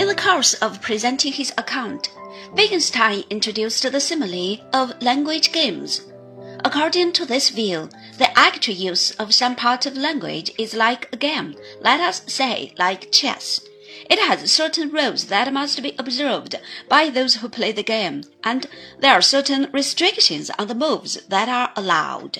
In the course of presenting his account, Wittgenstein introduced the simile of language games. According to this view, the actual use of some part of language is like a game, let us say like chess. It has certain rules that must be observed by those who play the game, and there are certain restrictions on the moves that are allowed.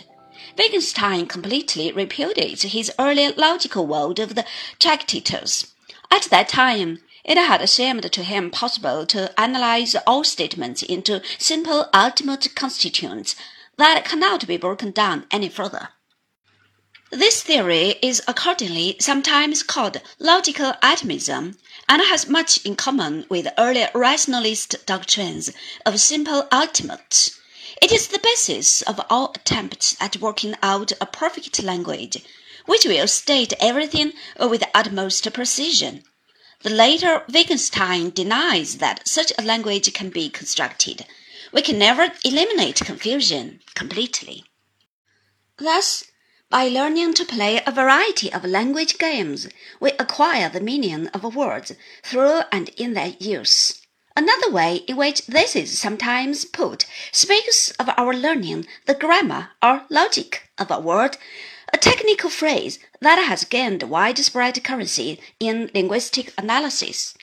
Wittgenstein completely repudiates his earlier logical world of the Tractatus. At that time, it had seemed to him possible to analyze all statements into simple ultimate constituents that cannot be broken down any further. This theory is accordingly sometimes called logical atomism and has much in common with earlier rationalist doctrines of simple ultimates. It is the basis of all attempts at working out a perfect language, which will state everything with utmost precision. The later Wittgenstein denies that such a language can be constructed we can never eliminate confusion completely. Thus, by learning to play a variety of language games, we acquire the meaning of words through and in their use. Another way in which this is sometimes put speaks of our learning the grammar or logic of a word, a technical phrase that has gained widespread currency in linguistic analysis.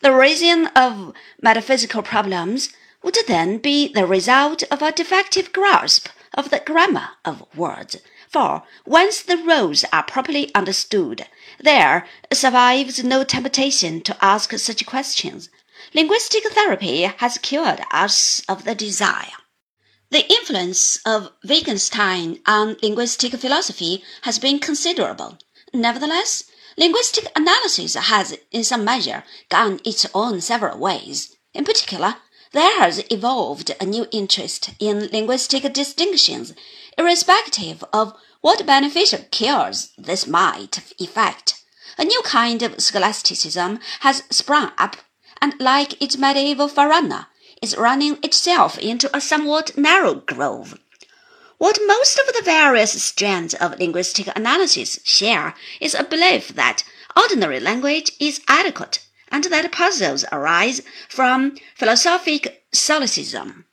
The raising of metaphysical problems would then be the result of a defective grasp of the grammar of words. For once the rules are properly understood, there survives no temptation to ask such questions. Linguistic therapy has cured us of the desire. The influence of Wittgenstein on linguistic philosophy has been considerable. Nevertheless, linguistic analysis has, in some measure, gone its own several ways. In particular, there has evolved a new interest in linguistic distinctions, irrespective of what beneficial cures this might effect. A new kind of scholasticism has sprung up, and like its medieval forerunner, is running itself into a somewhat narrow groove. What most of the various strands of linguistic analysis share is a belief that ordinary language is adequate and that puzzles arise from philosophic solipsism.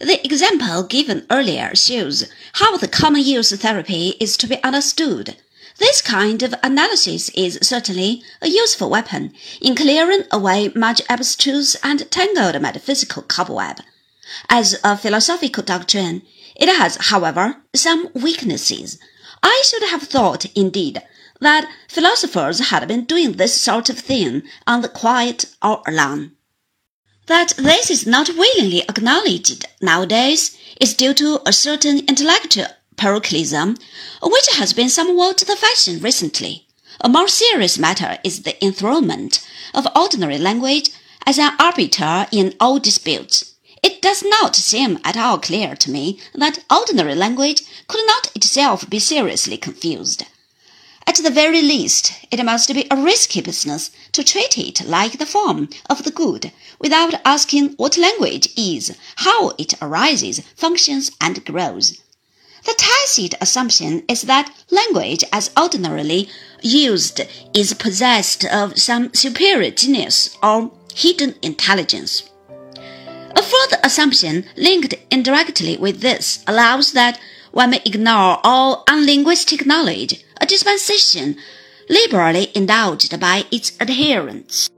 The example given earlier shows how the common use therapy is to be understood. This kind of analysis is certainly a useful weapon in clearing away much abstruse and tangled metaphysical cobweb. As a philosophical doctrine, it has, however, some weaknesses. I should have thought, indeed, that philosophers had been doing this sort of thing on the quiet all along. That this is not willingly acknowledged nowadays is due to a certain intellectual parochialism, which has been somewhat the fashion recently. A more serious matter is the enthronement of ordinary language as an arbiter in all disputes. It does not seem at all clear to me that ordinary language could not itself be seriously confused. At the very least, it must be a risky business to treat it like the form of the good without asking what language is, how it arises, functions, and grows. The tacit assumption is that language as ordinarily used is possessed of some superior genius or hidden intelligence. A further assumption linked indirectly with this allows that one may ignore all unlinguistic knowledge a dispensation liberally indulged by its adherents.